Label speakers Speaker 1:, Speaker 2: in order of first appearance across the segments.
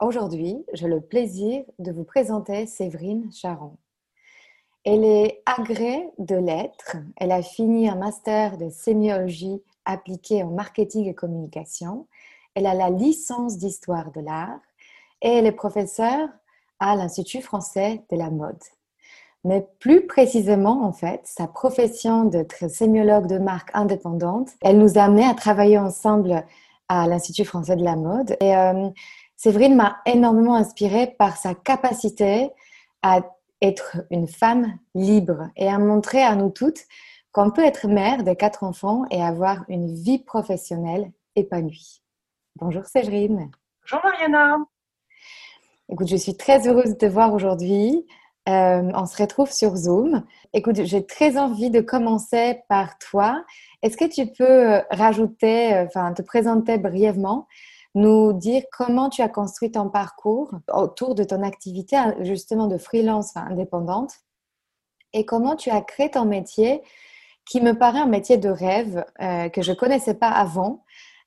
Speaker 1: Aujourd'hui, j'ai le plaisir de vous présenter Séverine Charon. Elle est agrée de lettres. Elle a fini un master de sémiologie appliquée en marketing et communication elle a la licence d'histoire de l'art et elle est professeure à l'Institut français de la mode. Mais plus précisément, en fait, sa profession de sémiologue de marque indépendante, elle nous a amené à travailler ensemble à l'Institut français de la mode. Et euh, Séverine m'a énormément inspirée par sa capacité à être une femme libre et à montrer à nous toutes qu'on peut être mère de quatre enfants et avoir une vie professionnelle épanouie. Bonjour Séverine.
Speaker 2: Bonjour Mariana.
Speaker 1: Écoute, je suis très heureuse de te voir aujourd'hui. Euh, on se retrouve sur Zoom. Écoute, j'ai très envie de commencer par toi. Est-ce que tu peux rajouter, euh, enfin, te présenter brièvement, nous dire comment tu as construit ton parcours autour de ton activité justement de freelance indépendante et comment tu as créé ton métier qui me paraît un métier de rêve que je connaissais pas avant.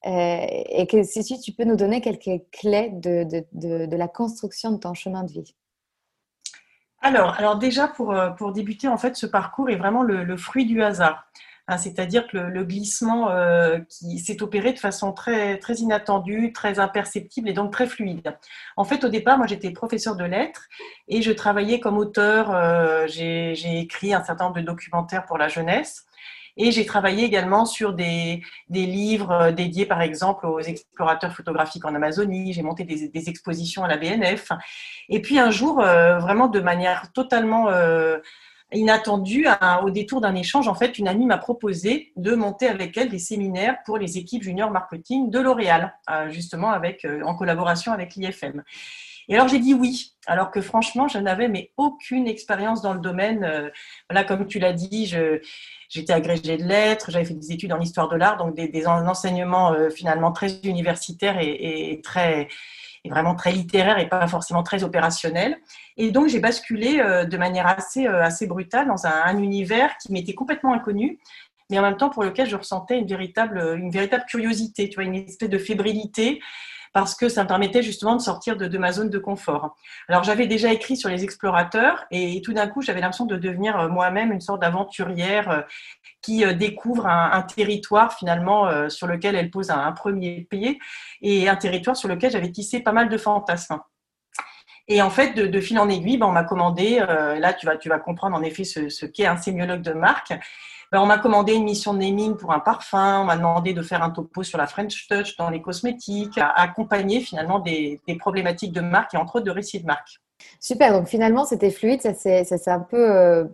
Speaker 1: Euh, et que si tu peux nous donner quelques clés de, de, de, la construction de ton chemin de vie.
Speaker 2: Alors, alors déjà, pour, euh, pour débuter, en fait, ce parcours est vraiment le, fruit du hasard. Hein, c'est-à-dire que le, glissement euh, qui s'est opéré de façon très, très inattendue, très imperceptible et donc très fluide. En fait, au départ, moi, j'étais professeur de lettres et je travaillais comme auteur. j'ai écrit un certain nombre de documentaires pour la jeunesse. Et j'ai travaillé également sur des, des, livres euh, dédiés, par exemple, aux explorateurs photographiques en Amazonie. J'ai monté des, expositions à la BNF. Et puis un jour, euh, vraiment de manière totalement euh, inattendue, au détour d'un échange, en fait, une amie m'a proposé de monter avec elle des séminaires pour les équipes junior marketing de L'Oréal, justement avec, en collaboration avec l'IFM. Et alors j'ai dit oui, alors que franchement, je n'avais aucune expérience dans le domaine. Là, comme tu l'as dit, je, J'étais agrégée de lettres, j'avais fait des études en histoire de l'art, donc des, des enseignements euh, finalement très universitaires et, et très et vraiment très littéraires et pas forcément très opérationnels. Et donc j'ai basculé euh, de manière assez euh, assez brutale dans un, un univers qui m'était complètement inconnu, mais en même temps pour lequel je ressentais une véritable une véritable curiosité, tu vois, une espèce de fébrilité parce que ça me permettait justement de sortir de, ma zone de confort. Alors j'avais déjà écrit sur les explorateurs et tout d'un coup j'avais l'impression de devenir euh, moi-même une sorte d'aventurière euh, qui euh, découvre un, territoire finalement sur lequel elle pose un, premier pied et un territoire sur lequel j'avais tissé pas mal de fantasmes. Et en fait, de, fil en aiguille, ben, on m'a commandé, là tu vas, tu vas comprendre en effet ce, ce qu'est un sémiologue de marque, ben, on m'a commandé une mission de naming pour un parfum, on m'a demandé de faire un topo sur la French Touch dans les cosmétiques, à accompagner finalement des, problématiques de marque et entre autres de récits de marque.
Speaker 1: Super, donc finalement c'était fluide, ça s'est un peu euh,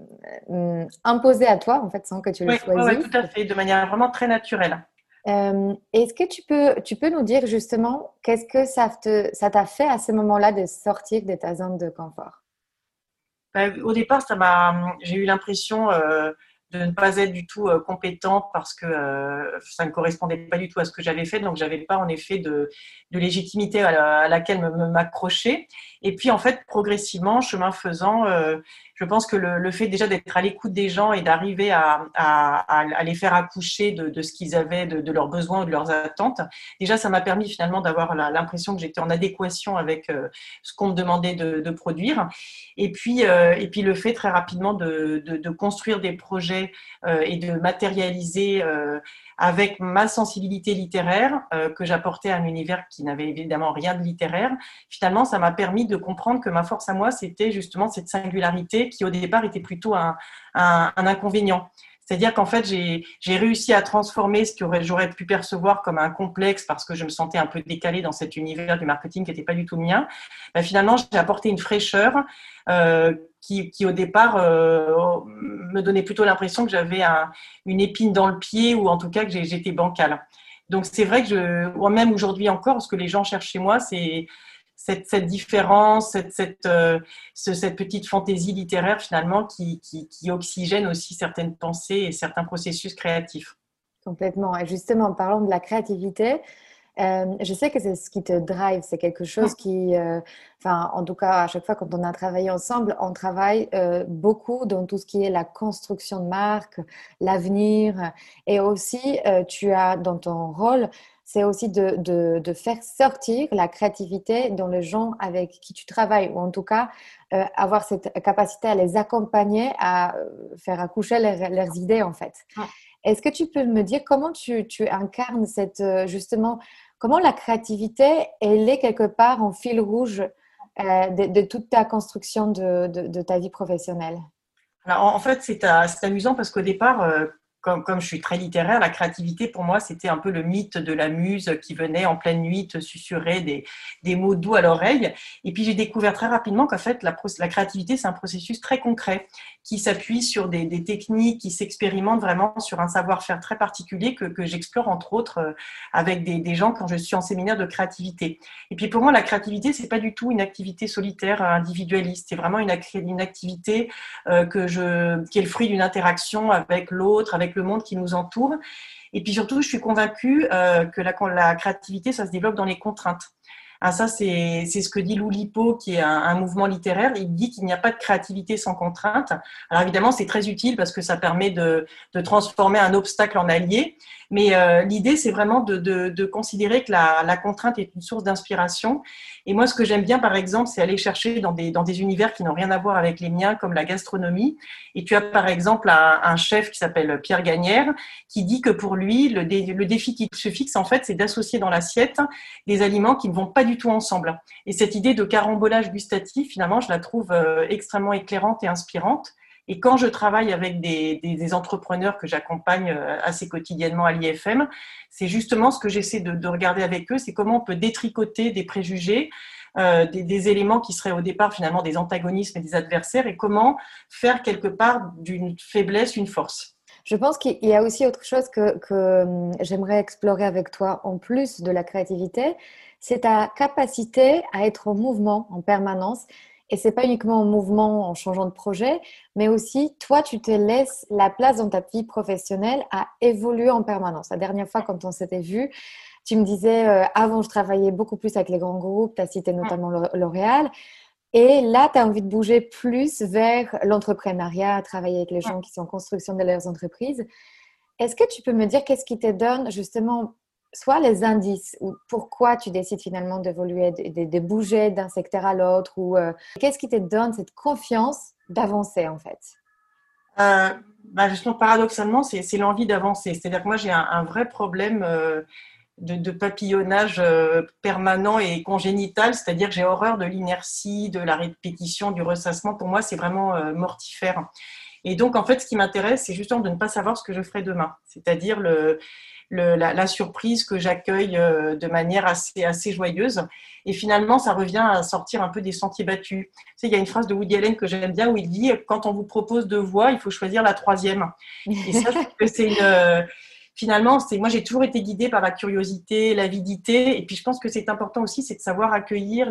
Speaker 1: hum, imposé à toi en fait sans que tu le choisisses.
Speaker 2: Oui, tout à fait, de manière vraiment très naturelle.
Speaker 1: Euh, est-ce que tu peux, tu peux nous dire justement qu'est-ce que ça t'a fait à ce moment-là de sortir de ta zone de confort?
Speaker 2: Ben, Au départ, j'ai eu l'impression euh, de ne pas être du tout euh, compétente parce que euh, ça ne correspondait pas du tout à ce que j'avais fait. Donc, j'avais pas en effet de, de légitimité à, laquelle m'accrocher. Et puis, en fait, progressivement, chemin faisant, euh, je pense que le, fait déjà d'être à l'écoute des gens et d'arriver à, les faire accoucher de, ce qu'ils avaient, de, leurs besoins ou de leurs attentes, déjà, ça m'a permis finalement d'avoir l'impression que j'étais en adéquation avec ce qu'on me demandait de, produire. Et puis, et puis, le fait très rapidement de, construire des projets projet et de matérialiser avec ma sensibilité littéraire que j'apportais à un univers qui n'avait évidemment rien de littéraire, finalement, ça m'a permis de comprendre que ma force à moi, c'était justement cette singularité qui au départ était plutôt un, un inconvénient. C'est-à-dire qu'en fait, j'ai réussi à transformer ce que j'aurais pu percevoir comme un complexe parce que je me sentais un peu décalée dans cet univers du marketing qui n'était pas du tout le mien. Ben, finalement, j'ai apporté une fraîcheur euh, qui, au départ, euh, me donnait plutôt l'impression que j'avais un, une épine dans le pied ou en tout cas que j'étais bancale. Donc c'est vrai que je, même aujourd'hui encore, ce que les gens cherchent chez moi, c'est cette, différence, cette, cette, euh, cette, petite fantaisie littéraire finalement qui, qui, oxygène aussi certaines pensées et certains processus créatifs.
Speaker 1: Complètement. Et justement, en parlant de la créativité, euh, je sais que c'est ce qui te drive, c'est quelque chose qui, euh, en tout cas, à chaque fois quand on a travaillé ensemble, on travaille beaucoup dans tout ce qui est la construction de marque, l'avenir, et aussi tu as dans ton rôle c'est aussi de, de, faire sortir la créativité dans les gens avec qui tu travailles, ou en tout cas euh, avoir cette capacité à les accompagner, à euh, faire accoucher leurs idées en fait. Est-ce que tu peux me dire comment tu, tu incarnes cette, euh, justement, comment la créativité, elle est quelque part en fil rouge de, toute ta construction de, de ta vie professionnelle?
Speaker 2: Alors, en fait, c'est amusant parce qu'au départ, comme, je suis très littéraire, la créativité pour moi c'était un peu le mythe de la muse qui venait en pleine nuit te susurrer des, mots doux à l'oreille. Et puis j'ai découvert très rapidement qu'en fait la, créativité c'est un processus très concret qui s'appuie sur des, techniques, qui s'expérimente vraiment sur un savoir-faire très particulier que, j'explore entre autres euh, avec des, gens quand je suis en séminaire de créativité. Et puis pour moi la créativité c'est pas du tout une activité solitaire individualiste, c'est vraiment une, activité euh, qui est le fruit d'une interaction avec l'autre, avec le monde qui nous entoure. Et puis surtout, je suis convaincue euh, que la, la, créativité, ça se développe dans les contraintes. Ah, ça, c'est ce que dit Loulipo, qui est un, mouvement littéraire. Il dit qu'il n'y a pas de créativité sans contrainte. Alors évidemment, c'est très utile parce que ça permet de, de transformer un obstacle en allié. Mais euh, l'idée, c'est vraiment de, de, considérer que la, la, contrainte est une source d'inspiration. Et moi, ce que j'aime bien, par exemple, c'est aller chercher dans des, dans des univers qui n'ont rien à voir avec les miens, comme la gastronomie. Et tu as, par exemple, un, chef qui s'appelle Pierre Gagnère, qui dit que pour lui, le, le défi qui se fixe, en fait, c'est d'associer dans l'assiette des aliments qui ne vont pas du tout ensemble. Et cette idée de carambolage gustatif, finalement, je la trouve euh, extrêmement éclairante et inspirante. Et quand je travaille avec des, entrepreneurs que j'accompagne euh, assez quotidiennement à l'IFM, c'est justement ce que j'essaie de, de, regarder avec eux, c'est comment on peut détricoter des préjugés, euh, des, éléméments qui seraient au départ finalement des antagonismes et des adversaires, et comment faire quelque part d'une faiblesse une force.
Speaker 1: Je pense qu'il y a aussi autre chose que, que hum, j'aimerais explorer avec toi en plus de la créativité, c'est ta capacité à être en mouvement en permanence. Et c'est pas uniquement en mouvement en changeant de projet, mais aussi toi, tu te laisses la place dans ta vie professionnelle à évoluer en permanence. La dernière fois, quand on s'était vu, tu me disais, euh, avant, je travaillais beaucoup plus avec les grands groupes, tu as cité notamment L'Oréal. Et là, tu as envie de bouger plus vers l'entrepreneuriat, travailler avec les gens qui sont en construction de leurs entreprises. Est-ce que tu peux me dire qu'est-ce qui te donne justement soit les indices ou pourquoi tu décides finalement d'évoluer, de, bouger d'un secteur à l'autre ou euh, qu'est-ce qui te donne cette confiance d'avancer en fait?
Speaker 2: Euh, bah Justement, paradoxalement, c'est l'envie d'avancer. C'est-à-dire que moi, j'ai un, vrai problème euh, de, papillonnage permanent et congénital, c'est-à-dire que j'ai horreur de l'inertie, de la répétition, du ressassement. Pour moi, c'est vraiment mortifère. Et donc, en fait, ce qui m'intéresse, c'est justement de ne pas savoir ce que je ferai demain. C'est-à-dire le la, surprise que j'accueille euh, de manière assez, assez joyeuse. Et finalement, ça revient à sortir un peu des sentiers battus. Tu sais, il y a une phrase de Woody Allen que j'aime bien où il dit quand on vous propose deux voies, il faut choisir la troisième. Et ça, c'est une finalement, c'est moi j'ai toujours été guidée par la curiosité, l'avidité, et puis je pense que c'est important aussi, c'est de savoir accueillir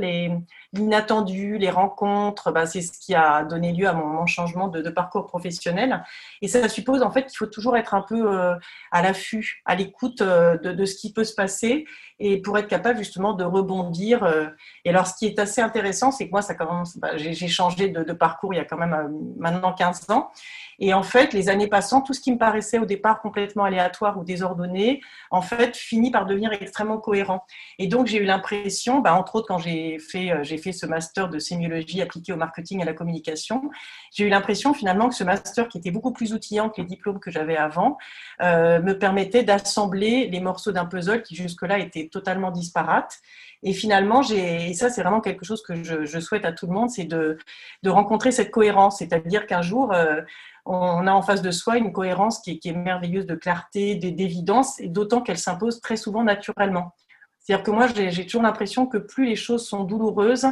Speaker 2: l'inattendu, les rencontres. Bah, c'est ce qui a donné lieu à mon, changement de, parcours professionnel, et ça suppose en fait qu'il faut toujours être un peu euh, à l'affût, à l'écoute euh, de, ce qui peut se passer, et pour être capable justement de rebondir. Euh. et alors, ce qui est assez intéressant, c'est que moi, ça commence, bah, j'ai changé de, parcours il y a quand même maintenant 15 ans. Et en fait, les années passant, tout ce qui me paraissait au départ complètement aléatoire aléatoire ou désordonné, en fait, finit par devenir extrêmement cohérent. Et donc, j'ai eu l'impression, bah, entre autres, quand j'ai fait, euh, fait ce master de sémiologie appliquée au marketing et à la communication, j'ai eu l'impression finalement que ce master, qui était beaucoup plus outillant que les diplômes que j'avais avant, euh, me permettait d'assembler les morceaux d'un puzzle qui jusque-là étaient totalement disparates. Et finalement, j'ai, et ça c'est vraiment quelque chose que je, souhaite à tout le monde, c'est de, de rencontrer cette cohérence, c'est-à-dire qu'un jour, euh, on a en face de soi une cohérence qui est, merveilleuse de clarté, d'évidence, et d'autant qu'elle s'impose très souvent naturellement. C'est-à-dire que moi, j'ai toujours l'impression que plus les choses sont douloureuses,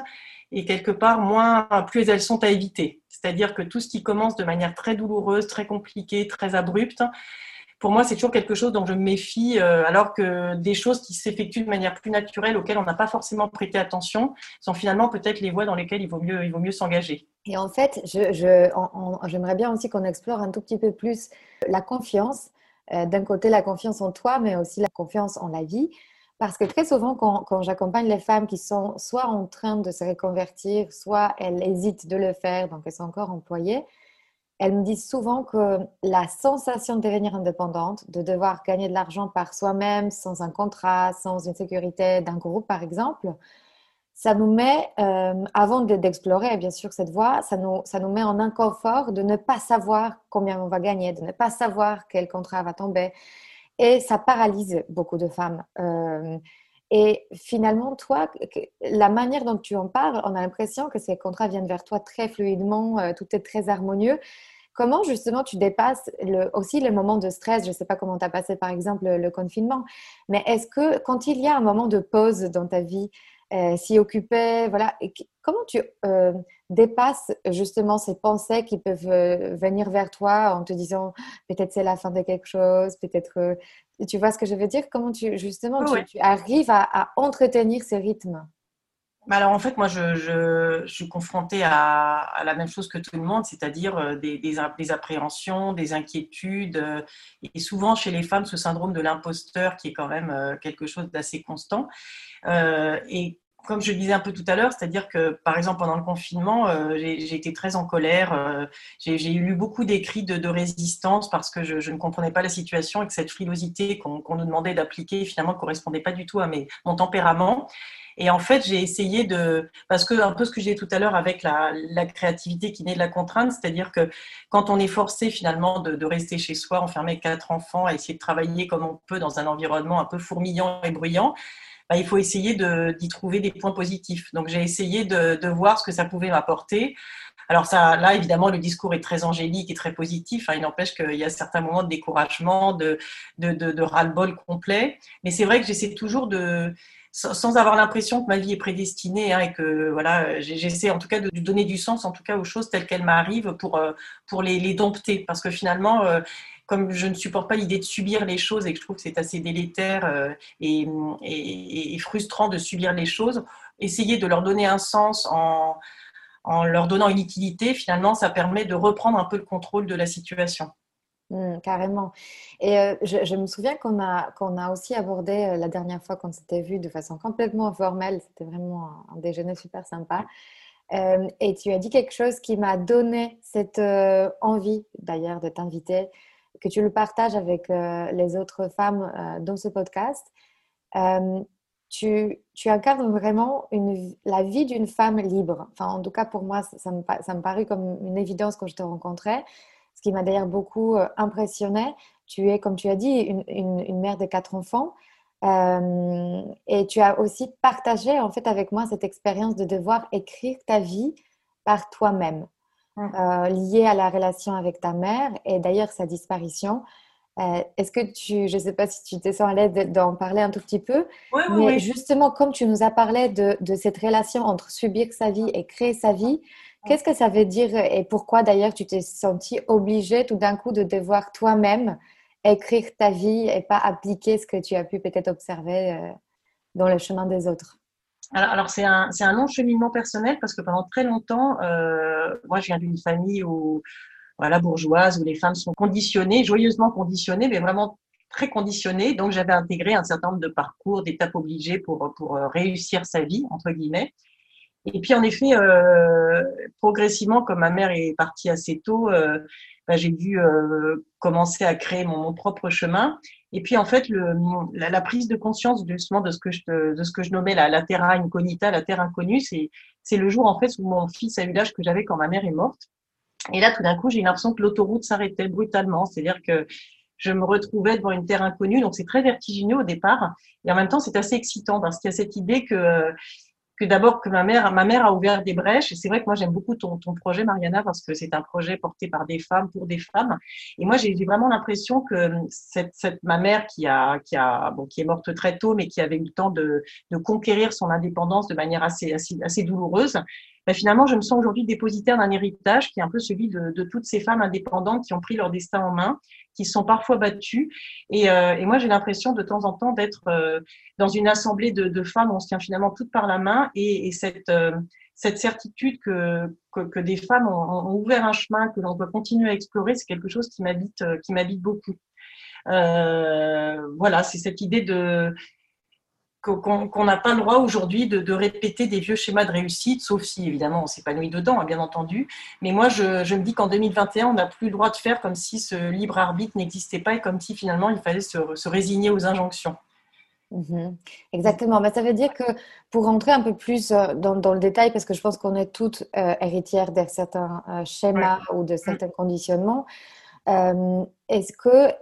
Speaker 2: et quelque part, moins, plus elles sont à éviter. C'est-à-dire que tout ce qui commence de manière très douloureuse, très compliquée, très abrupte, pour moi, c'est toujours quelque chose dont je me méfie, euh, alors que des choses qui s'effectuent de manière plus naturelle, auxquelles on n'a pas forcément prêté attention, sont finalement peut-être les voies dans lesquelles il vaut mieux, il vaut mieux s'engager.
Speaker 1: Et en fait, j'aimerais bien aussi qu'on explore un tout petit peu plus la confiance. Euh, d'un côté, la confiance en toi, mais aussi la confiance en la vie. Parce que très souvent, quand, quand j'accompagne les femmes qui sont soit en train de se reconvertir, soit elles hésitent de le faire, donc elles sont encore employées, elles me disent souvent que la sensation de devenir indépendante, de devoir gagner de l'argent par soi-même, sans un contrat, sans une sécurité d'un groupe, par exemple, ça nous met, euh, avant d'explorer bien sûr cette voie, ça nous, met en inconfort de ne pas savoir combien on va gagner, de ne pas savoir quel contrat va tomber. Et ça paralyse beaucoup de femmes. Euh, et finalement, toi, la manière dont tu en parles, on a l'impression que ces contrats viennent vers toi très fluidement, euh, tout est très harmonieux. Comment justement tu dépasses le, aussi les moments de stress? Je ne sais pas comment tu as passé par exemple le, confinement, mais est-ce que quand il y a un moment de pause dans ta vie, euh, s'y occuper, voilà, comment tu euh, dépasses justement ces pensées qui peuvent venir vers toi en te disant peut-être c'est la fin de quelque chose, peut-être tu vois ce que je veux dire? Comment tu, justement, tu, arrives à, entretenir ce rythme
Speaker 2: alors en fait, moi, je, suis confrontée à, la même chose que tout le monde, c'est-à-dire euh, des, des, appréhensions, des inquiétudes, euh, et souvent chez les femmes, ce syndrome de l'imposteur qui est quand même euh, quelque chose d'assez constant. et comme je le disais un peu tout à l'heure, c'est-à-dire que, par exemple, pendant le confinement, euh, j'ai été très en colère. Euh, j'ai lu beaucoup d'écrits de, résistance parce que je, ne comprenais pas la situation et que cette frilosité qu'on nous demandait d'appliquer, finalement, ne correspondait pas du tout à mon tempérament. Et en fait, j'ai essayé de, parce que un peu ce que j'ai dit tout à l'heure avec la, créativité qui naît de la contrainte, c'est-à-dire que quand on est forcé finalement de, de, rester chez soi, enfermé avec quatre enfants, à essayer de travailler comme on peut dans un environnement un peu fourmillant et bruyant, bah, il faut essayer d'y trouver des points positifs. Donc j'ai essayé de, voir ce que ça pouvait m'apporter. Alors ça, là, évidemment, le discours est très angélique et très positif. Hein. Il n'empêche qu'il y a certains moments de découragement, de, de, de, ras-le-bol complet. Mais c'est vrai que j'essaie toujours de, sans avoir l'impression que ma vie est prédestinée hein, et que voilà, j'essaie en tout cas de donner du sens en tout cas aux choses telles qu'elles m'arrivent pour, euh, pour les, les, dompter. Parce que finalement, euh, comme je ne supporte pas l'idée de subir les choses et que je trouve que c'est assez délétère euh, et, frustrant de subir les choses, essayer de leur donner un sens en, leur donnant une utilité, finalement, ça permet de reprendre un peu le contrôle de la situation.
Speaker 1: Mmh, carrément. Et euh, je, me souviens qu'on a, qu'on a aussi abordé euh, la dernière fois qu'on s'était vu de façon complètement informelle. C'était vraiment un, déjeuner super sympa. et tu as dit quelque chose qui m'a donné cette envie d'ailleurs de t'inviter que tu le partages avec euh, les autres femmes euh, dans ce podcast, euh, tu, incarnes vraiment la vie d'une femme libre. Enfin, en tout cas, pour moi, ça, me, ça parut comme une évidence quand je te rencontrais, ce qui m'a d'ailleurs beaucoup impressionné. Tu es, comme tu as dit, une, une, mère de quatre enfants. et tu as aussi partagé en fait avec moi cette expérience de devoir écrire ta vie par toi-même. Euh, lié à la relation avec ta mère et d'ailleurs sa disparition. Euh, est-ce que tu, je ne sais pas si tu te sens à l'aise d'en parler un tout petit peu,
Speaker 2: oui, oui, mais
Speaker 1: justement, comme tu nous as parlé de, de, cette relation entre subir sa vie et créer sa vie, qu'est-ce que ça veut dire et pourquoi d'ailleurs tu t'es sentie obligée tout d'un coup de devoir toi-même écrire ta vie et pas appliquer ce que tu as pu peut-être observer euh, dans le chemin des autres?
Speaker 2: Alors, c'est un, un, long cheminement personnel parce que pendant très longtemps, euh, moi je viens d'une famille où, voilà, bourgeoise, où les femmes sont conditionnées, joyeusement conditionnées, mais vraiment très conditionnées. Donc j'avais intégré un certain nombre de parcours, d'étapes obligées pour, pour euh, réussir sa vie, entre guillemets. Et puis en effet, euh, progressivement, comme ma mère est partie assez tôt, euh, bah, j'ai dû euh, commencer à créer mon, propre chemin. Et puis en fait, le, la, prise de conscience justement de ce que je, de ce que je nommais la, la terra incognita, la terre inconnue, c'est c'est le jour en fait où mon fils a eu l'âge que j'avais quand ma mère est morte. Et là, tout d'un coup, j'ai l'impression que l'autoroute s'arrêtait brutalement. C'est-à-dire que je me retrouvais devant une terre inconnue. Donc, c'est très vertigineux au départ. Et en même temps, c'est assez excitant parce qu'il y a cette idée que que d'abord que ma mère, ma mère a ouvert des brèches. Et c'est vrai que moi j'aime beaucoup ton, ton projet, Mariana, parce que c'est un projet porté par des femmes pour des femmes. Et moi j'ai vraiment l'impression que cette, cette, ma mère qui a, qui a, bon, qui est morte très tôt, mais qui avait eu le temps de, de conquérir son indépendance de manière assez, assez, assez douloureuse, ben finalement, je me sens aujourd'hui dépositaire d'un héritage qui est un peu celui de, toutes ces femmes indépendantes qui ont pris leur destin en main, qui sont parfois battues. Et, euh, et moi, j'ai l'impression de temps en temps d'être euh, dans une assemblée de, de, femmes, on se tient finalement toutes par la main, et, euh, cette certitude que, des femmes ont, ont, ouvert un chemin, que l'on doit continuer à explorer, c'est quelque chose qui m'habite, qui m'habite beaucoup. Voilà, c'est cette idée de qu'on n'a pas le droit aujourd'hui de, de, répéter des vieux schémas de réussite, sauf si évidemment on s'épanouit dedans, hein, bien entendu. Mais moi, je, je me dis qu'en 2021, on n'a plus le droit de faire comme si ce libre arbitre n'existait pas et comme si finalement il fallait se, se résigner aux injonctions.
Speaker 1: Mmh. Exactement. Mais ça veut dire que pour rentrer un peu plus euh, dans, dans le détail, parce que je pense qu'on est toutes euh, héritières de certains euh, schémas ouais. ou de mmh. certains mmh. conditionnements, euh, est-ce que,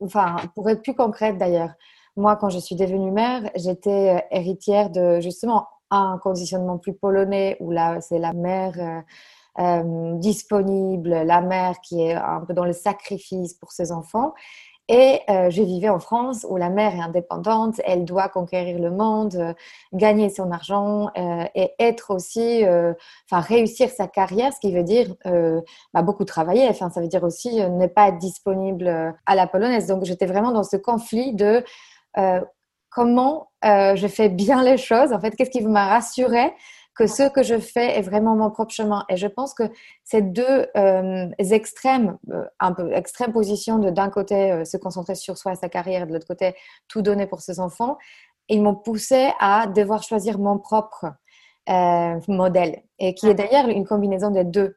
Speaker 1: enfin, pour être plus concrète d'ailleurs, moi, quand je suis devenue mère, j'étais euh, héritière de justement un conditionnement plus polonais où là, c'est la mère euh, euh, disponible, la mère qui est un peu dans le sacrifice pour ses enfants. Et euh, je vivais en France où la mère est indépendante, elle doit conquérir le monde, gagner son argent et être aussi, enfin réussir sa carrière, ce qui veut dire bah, beaucoup travailler. Enfin, ça veut dire aussi ne pas être disponible à la polonaise. Donc j'étais vraiment dans ce conflit de comment euh, je fais bien les choses, en fait, qu'est-ce qui m'a rassuré que ce que je fais est vraiment mon propre chemin? Et je pense que ces deux euh, extrêmes, euh, un peu extrême position de d'un côté euh, se concentrer sur soi et sa carrière, de l'autre côté tout donner pour ses enfants, ils m'ont poussé à devoir choisir mon propre euh, modèle, et qui est d'ailleurs une combinaison des deux.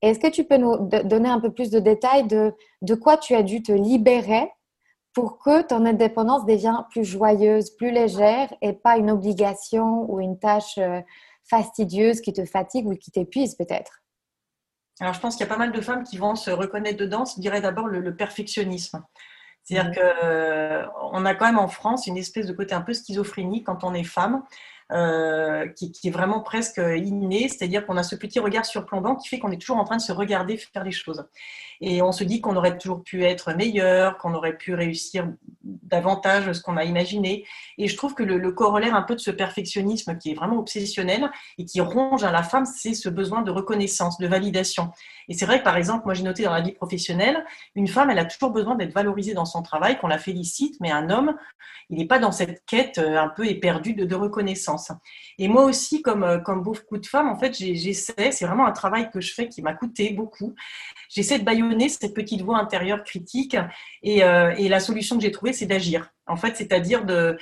Speaker 1: Est-ce que tu peux nous donner un peu plus de détails de, de quoi tu as dû te libérer pour que ton indépendance devienne plus joyeuse, plus légère et pas une obligation ou une tâche euh, fastidieuse qui te fatigue ou qui t'épuise peut-être
Speaker 2: Alors je pense qu'il y a pas mal de femmes qui vont se reconnaître dedans. Je dirais d'abord le, le, perfectionnisme. C'est-à-dire mmh. qu'on euh, a quand même en France une espèce de côté un peu schizophrénique quand on est femme. Euh, qui, est vraiment presque inné, c'est-à-dire qu'on a ce petit regard surplombant qui fait qu'on est toujours en train de se regarder faire les choses. Et on se dit qu'on aurait toujours pu être meilleur, qu'on aurait pu réussir davantage ce qu'on a imaginé. Et je trouve que le, le, corollaire un peu de ce perfectionnisme qui est vraiment obsessionnel et qui ronge à la femme, c'est ce besoin de reconnaissance, de validation. Et c'est vrai que par exemple, moi j'ai noté dans la vie professionnelle, une femme, elle a toujours besoin d'être valorisée dans son travail, qu'on la félicite, mais un homme, il n'est pas dans cette quête euh, un peu éperdue de, reconnaissance. Et moi aussi, comme, euh, comme beaucoup de femmes, en fait, j'essaie, c'est vraiment un travail que je fais qui m'a coûté beaucoup. J'essaie de baïonner cette petite voix intérieure critique et, euh, et la solution que j'ai trouvée, c'est d'agir. En fait, c'est-à-dire de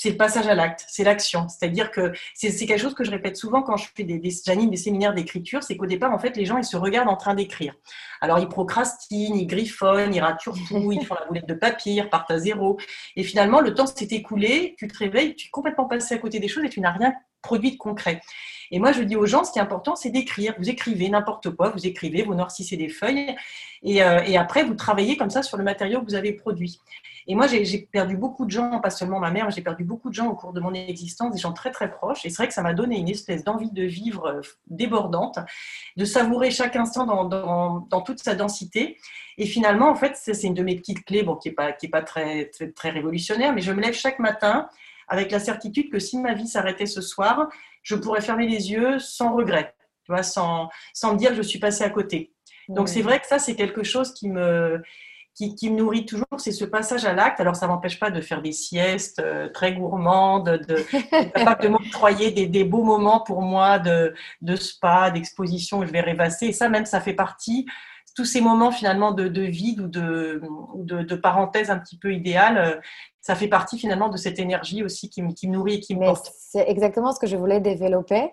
Speaker 2: c'est le passage à l'acte, c'est l'action. C'est-à-dire que c'est quelque chose que je répète souvent quand je fais des, des, des séminaires d'écriture, c'est qu'au départ, en fait, les gens, ils se regardent en train d'écrire. Alors, ils procrastinent, ils griffonnent, ils raturent tout, ils font la boulette de papier, ils repartent à zéro. Et finalement, le temps s'est écoulé, tu te réveilles, tu es complètement passé à côté des choses et tu n'as rien produit de concret. Et moi, je dis aux gens, ce qui est important, c'est d'écrire. Vous écrivez n'importe quoi, vous écrivez, vous noircissez des feuilles, et, euh, et, après, vous travaillez comme ça sur le matériau que vous avez produit. Et moi, j'ai perdu beaucoup de gens, pas seulement ma mère, j'ai perdu beaucoup de gens au cours de mon existence, des gens très très proches. Et c'est vrai que ça m'a donné une espèce d'envie de vivre euh, débordante, de savourer chaque instant dans, dans, dans toute sa densité. Et finalement, en fait, c'est une de mes petites clés, bon, qui n'est pas, qui est pas très, très, très révolutionnaire, mais je me lève chaque matin avec la certitude que si ma vie s'arrêtait ce soir, je pourrais fermer les yeux sans regret, tu vois, sans, sans me dire que je suis passée à côté. Donc c'est vrai que ça, c'est quelque chose qui me, qui, qui me nourrit toujours, c'est ce passage à l'acte. Alors ça m'empêche pas de faire des siestes euh, très gourmandes, de, de m'octroyer des, des, beaux moments pour moi de, de spa, d'exposition où je vais rêvasser. Et ça même, ça fait partie tous ces moments finalement de, de vide ou de, de, de, parenthèse un petit peu idéale, euh, ça fait partie finalement de cette énergie aussi qui, qui me nourrit et qui me porte.
Speaker 1: C'est exactement ce que je voulais développer.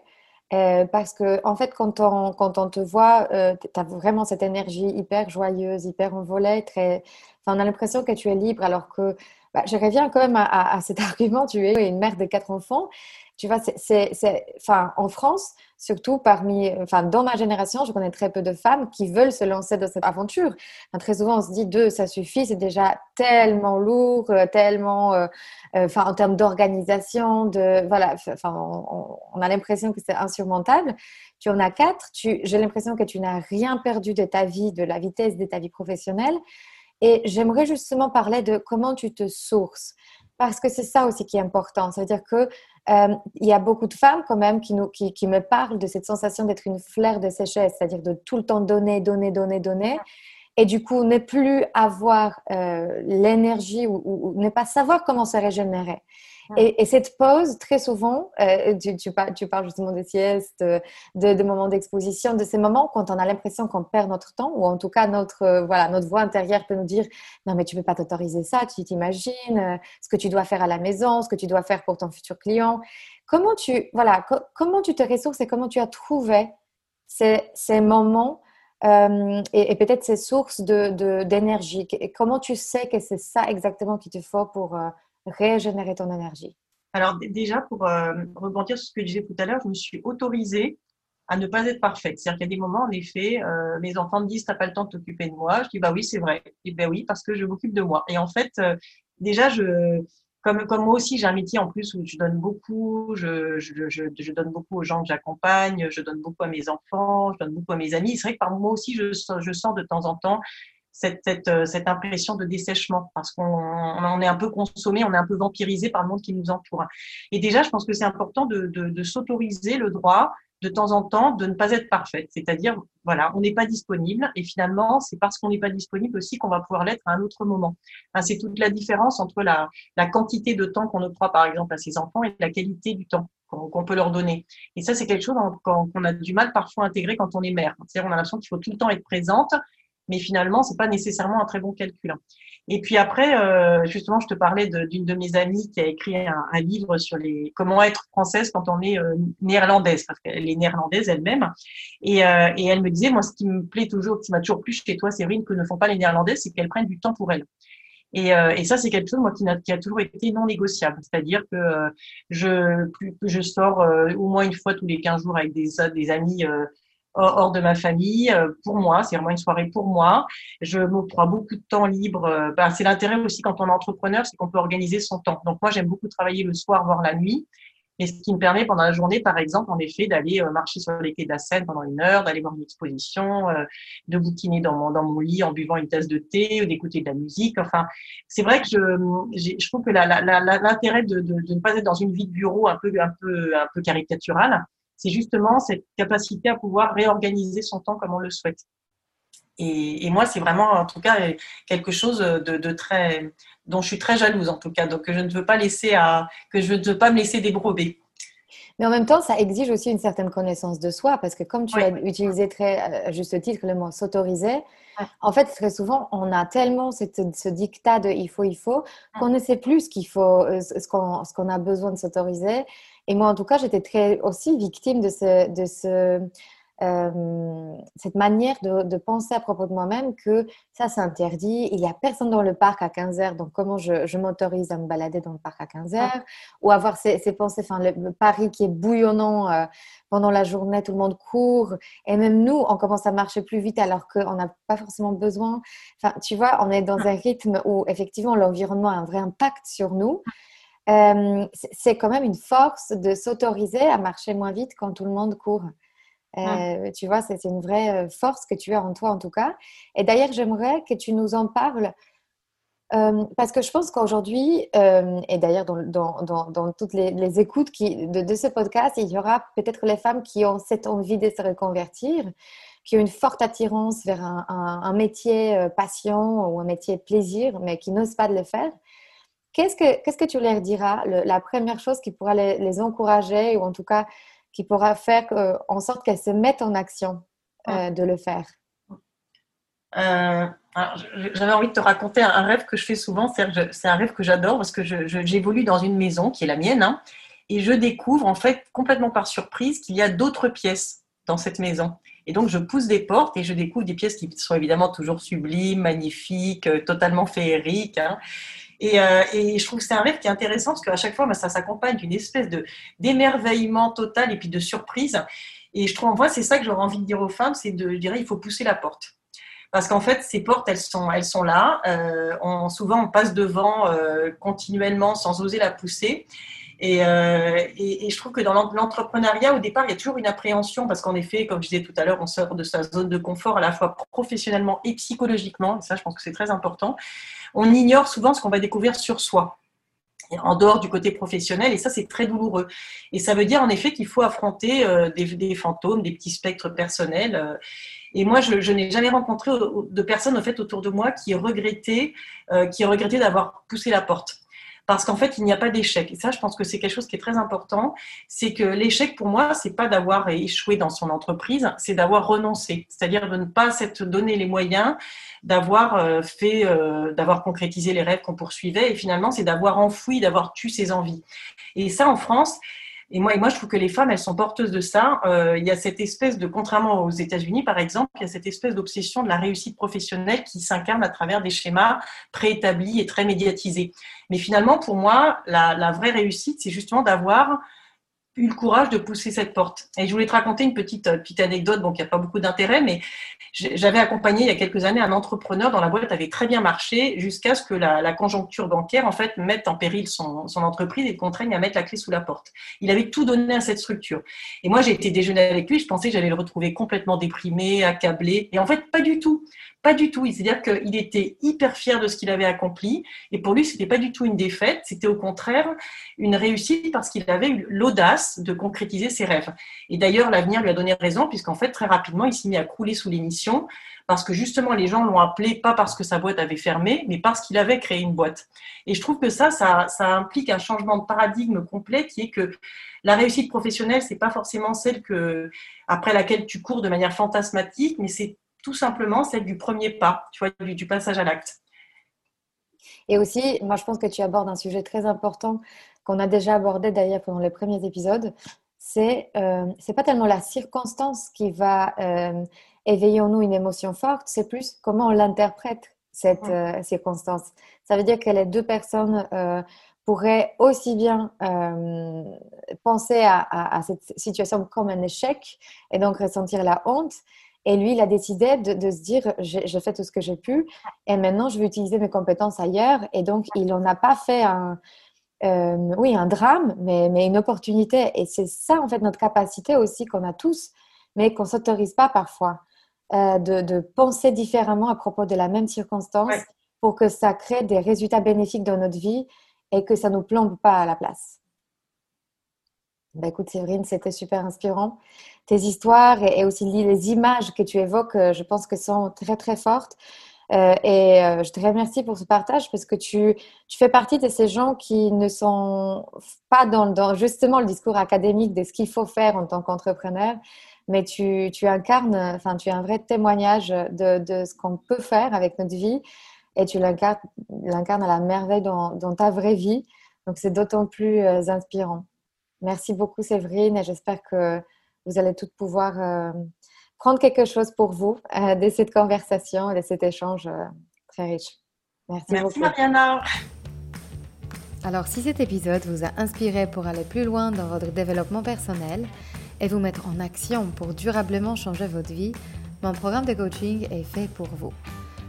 Speaker 1: Euh, parce que, en fait, quand on, quand on te voit, euh, tu as vraiment cette énergie hyper joyeuse, hyper envolée, très, on a l'impression que tu es libre alors que bah, je reviens quand même à, cet argument, tu es une mère de quatre enfants. Tu vois, c'est, enfin, en France, surtout parmi, enfin, dans ma génération, je connais très peu de femmes qui veulent se lancer dans cette aventure. très souvent, on se dit deux, ça suffit, c'est déjà tellement lourd, euh, tellement, euh, euh, enfin, en termes d'organisation, de, voilà, enfin, on, a l'impression que c'est insurmontable. Tu en as quatre. Tu, j'ai l'impression que tu n'as rien perdu de ta vie, de la vitesse de ta vie professionnelle. Et j'aimerais justement parler de comment tu te sources, parce que c'est ça aussi qui est important. C'est-à-dire que euh, il y a beaucoup de femmes quand même qui, nous, qui, me parlent de cette sensation d'être une fleur de sécheresse, c'est-à-dire de tout le temps donner, donner, donner, donner. Et du coup, ne plus avoir euh, l'énergie ou, ou, ne pas savoir comment se régénérer. Et, cette pause, très souvent, euh, tu, parles, justement des siestes, de, de moments d'exposition, de ces moments quand on a l'impression qu'on perd notre temps, ou en tout cas notre, euh, voilà, notre voix intérieure peut nous dire non mais tu peux pas t'autoriser ça, tu t'imagines euh, ce que tu dois faire à la maison, ce que tu dois faire pour ton futur client. Comment tu, voilà, comment tu te ressources et comment tu as trouvé ces, moments et, et peut-être ces sources d'énergie? De, Comment tu sais que c'est ça exactement qu'il te faut pour régénérer ton énergie
Speaker 2: Alors déjà, pour euh, rebondir sur ce que je disais tout à l'heure, je me suis autorisée à ne pas être parfaite. C'est-à-dire qu'il y a des moments, en effet, euh, mes enfants me disent, t'as pas le temps de t'occuper de moi. Je dis, bah oui, c'est vrai. Et ben oui, parce que je m'occupe de moi. Et en fait, euh, déjà, je, comme, comme moi aussi, j'ai un métier en plus où je donne beaucoup, je, je, je, je donne beaucoup aux gens que j'accompagne, je donne beaucoup à mes enfants, je donne beaucoup à mes amis. C'est vrai que par moi aussi, je, je sens de temps en temps cette, cette, euh, cette, impression de dessèchement parce qu'on on est un peu consommé, on est un peu vampirisé par le monde qui nous entoure. Et déjà, je pense que c'est important de, de, s'autoriser le droit de temps en temps de ne pas être parfaite. C'est-à-dire, voilà, on n'est pas disponible et finalement, c'est parce qu'on n'est pas disponible aussi qu'on va pouvoir l'être à un autre moment. C'est toute la différence entre la, la quantité de temps qu'on octroie, par exemple, à ses enfants et la qualité du temps qu'on peut leur donner. Et ça, c'est quelque chose qu'on a du mal parfois à intégrer quand on est mère. C'est-à-dire, on a l'impression qu'il faut tout le temps être présente mais finalement, c'est pas nécessairement un très bon calcul. Et puis après, euh, justement, je te parlais d'une de, mes amies qui a écrit un, livre sur les comment être française quand on est euh, néerlandaise, parce qu'elle est néerlandaise elle-même. Et, euh, et, elle me disait, moi, ce qui me plaît toujours, qui m'a toujours plu chez toi, Séverine, que ne font pas les néerlandaises, c'est qu'elles prennent du temps pour elles. Et, et, ça, c'est quelque chose moi qui a, qui a, toujours été non négociable. C'est-à-dire que je, je sors au moins une fois tous les 15 jours avec des, des amis hors de ma famille, euh, pour moi. C'est vraiment une soirée pour moi. Je m'octroie beaucoup de temps libre. Euh, bah, c'est l'intérêt aussi quand on est entrepreneur, c'est qu'on peut organiser son temps. Donc moi, j'aime beaucoup travailler le soir, voire la nuit. Et ce qui me permet pendant la journée, par exemple, en effet, d'aller euh, marcher sur les quais de la Seine pendant une heure, d'aller voir une exposition, de bouquiner dans mon, lit en buvant une tasse de thé ou d'écouter de la musique. Enfin, c'est vrai que je, trouve que l'intérêt de, ne pas être dans une vie de bureau un peu caricaturale, c'est justement cette capacité à pouvoir réorganiser son temps comme on le souhaite. Et, moi, c'est vraiment, en tout cas, quelque chose de, très, dont je suis très jalouse, en tout cas. Donc, que je ne veux pas laisser à, que je ne veux pas me laisser débrober.
Speaker 1: Mais en même temps, ça exige aussi une certaine connaissance de soi, parce que comme tu as utilisé très à juste titre le mot s'autoriser, en fait, très souvent, on a tellement ce dictat de il faut, il faut, qu'on ne sait plus ce qu'il faut, euh, ce qu'on a besoin de s'autoriser. Et moi, en tout cas, j'étais très aussi victime de ce, de ce, euh, cette manière de, de, penser à propos de moi-même que ça, c'est interdit. Il n'y a personne dans le parc à 15 heures, donc comment je, je m'autorise à me balader dans le parc à 15 heures Ou avoir ces, ces, pensées, enfin, le, Paris qui est bouillonnant euh, pendant la journée, tout le monde court. Et même nous, on commence à marcher plus vite alors qu'on n'a pas forcément besoin. Enfin, tu vois, on est dans un rythme où effectivement l'environnement a un vrai impact sur nous. Euh, c'est quand même une force de s'autoriser à marcher moins vite quand tout le monde court. Euh, tu vois, c'est une vraie euh, force que tu as en toi en tout cas. Et d'ailleurs, j'aimerais que tu nous en parles parce que je pense qu'aujourd'hui, et d'ailleurs dans, dans, dans, toutes les, écoutes qui, de, ce podcast, il y aura peut-être les femmes qui ont cette envie de se reconvertir, qui ont une forte attirance vers un, un métier passion ou un métier plaisir, mais qui n'osent pas de le faire. Qu'est-ce que, qu'est-ce que tu leur diras? La première chose qui pourra les, encourager ou en tout cas qui pourra faire en sorte qu'elles se mettent en action euh, de le faire?
Speaker 2: Euh, J'avais envie de te raconter un, rêve que je fais souvent. C'est un rêve que j'adore parce que j'évolue dans une maison qui est la mienne hein, et je découvre en fait complètement par surprise qu'il y a d'autres pièces dans cette maison. Et donc, je pousse des portes et je découvre des pièces qui sont évidemment toujours sublimes, magnifiques, euh, totalement féeriques. Hein. Euh, et, je trouve que c'est un rêve qui est intéressant parce qu'à chaque fois, bah, ça s'accompagne d'une espèce de d'émerveillement total et puis de surprise. Et je trouve, moi, c'est ça que j'aurais envie de dire aux femmes, c'est de, je dirais, il faut pousser la porte. Parce qu'en fait, ces portes, elles sont, elles sont là. Euh, on, souvent, on passe devant euh, continuellement sans oser la pousser. Et, et, je trouve que dans l'entrepreneuriat, au départ, il y a toujours une appréhension parce qu'en effet, comme je disais tout à l'heure, on sort de sa zone de confort à la fois professionnellement et psychologiquement. Et ça, je pense que c'est très important on ignore souvent ce qu'on va découvrir sur soi en dehors du côté professionnel, et ça c'est très douloureux. Et ça veut dire en effet qu'il faut affronter euh, des, fantômes, des petits spectres personnels. Euh. et moi, je, n'ai jamais rencontré de personnes fait autour de moi qui regrettaient, euh, qui regrettaient d'avoir poussé la porte parce qu'en fait, il n'y a pas d'échec. Et ça, je pense que c'est quelque chose qui est très important. C'est que l'échec, pour moi, c'est pas d'avoir échoué dans son entreprise, c'est d'avoir renoncé. C'est-à-dire de ne pas s'être donné les moyens d'avoir euh, fait, euh, d'avoir concrétisé les rêves qu'on poursuivait. Et finalement, c'est d'avoir enfoui, d'avoir tué ses envies. Et ça, en France, et moi, et moi, je trouve que les femmes, elles sont porteuses de ça. Euh, il y a cette espèce de, contrairement aux États-Unis, par exemple, il y a cette espèce d'obsession de la réussite professionnelle qui s'incarne à travers des schémas préétablis et très médiatisés. Mais finalement, pour moi, la, la vraie réussite, c'est justement d'avoir eu le courage de pousser cette porte. Et je voulais te raconter une petite, euh, petite anecdote, donc il n'y a pas beaucoup d'intérêt, mais j'avais accompagné il y a quelques années un entrepreneur dont la boîte avait très bien marché jusqu'à ce que la, conjoncture bancaire, en fait, mette en péril son, son entreprise et le contraigne à mettre la clé sous la porte. Il avait tout donné à cette structure. Et moi, j'ai été déjeuner avec lui, je pensais que j'allais le retrouver complètement déprimé, accablé. Et en fait, pas du tout. Pas du tout. C'est-à-dire qu'il était hyper fier de ce qu'il avait accompli. Et pour lui, ce n'était pas du tout une défaite. C'était au contraire une réussite parce qu'il avait eu l'audace de concrétiser ses rêves. Et d'ailleurs, l'avenir lui a donné raison puisqu'en fait, très rapidement, il s'est mis à crouler sous l'émission parce que justement, les gens l'ont appelé pas parce que sa boîte avait fermé, mais parce qu'il avait créé une boîte. Et je trouve que ça, ça, implique un changement de paradigme complet qui est que la réussite professionnelle, c'est pas forcément celle que, après laquelle tu cours de manière fantasmatique, mais c'est tout simplement celle du premier pas, tu vois, du, passage à l'acte.
Speaker 1: Et aussi, moi, je pense que tu abordes un sujet très important qu'on a déjà abordé d'ailleurs pendant les premiers épisodes. C'est euh, c'est pas tellement la circonstance qui va euh, éveiller en nous une émotion forte, c'est plus comment on l'interprète cette euh, circonstance. Ça veut dire que les deux personnes pourraient aussi bien penser à, à, cette situation comme un échec et donc ressentir la honte, et lui, il a décidé de, se dire, j'ai fait tout ce que j'ai pu et maintenant, je vais utiliser mes compétences ailleurs. Et donc, il n'en a pas fait un, euh, oui, un drame, mais, mais, une opportunité. Et c'est ça, en fait, notre capacité aussi qu'on a tous, mais qu'on ne s'autorise pas parfois, euh, de, de, penser différemment à propos de la même circonstance pour que ça crée des résultats bénéfiques dans notre vie et que ça ne nous plombe pas à la place. Bah, écoute, Séverine, c'était super inspirant. Tes histoires et, aussi les images que tu évoques, euh, je pense que sont très, très fortes. Euh, et euh, je te remercie pour ce partage parce que tu, tu, fais partie de ces gens qui ne sont pas dans, justement le discours académique de ce qu'il faut faire en tant qu'entrepreneur, mais tu, tu, incarnes, enfin, tu es un vrai témoignage de, de ce qu'on peut faire avec notre vie et tu l'incarnes à la merveille dans, dans, ta vraie vie. Donc, c'est d'autant plus inspirant. Merci beaucoup, Séverine, et j'espère que vous allez toutes pouvoir euh, prendre quelque chose pour vous euh, de cette conversation et de cet échange euh, très riche.
Speaker 2: Merci, Merci Mariana.
Speaker 1: Alors, si cet épisode vous a inspiré pour aller plus loin dans votre développement personnel et vous mettre en action pour durablement changer votre vie, mon programme de coaching est fait pour vous.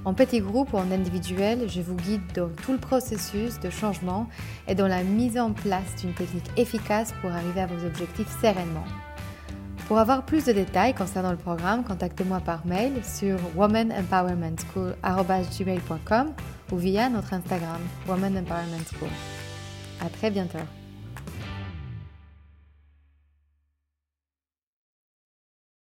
Speaker 1: En petit groupe ou en individuel, je vous guide dans tout le processus de changement et dans la mise en place d'une technique efficace pour arriver à vos objectifs sereinement. Pour avoir plus de détails concernant le programme, contactez-moi par mail sur womanempowermentschool.com ou via notre Instagram Woman Empowerment School. À très bientôt.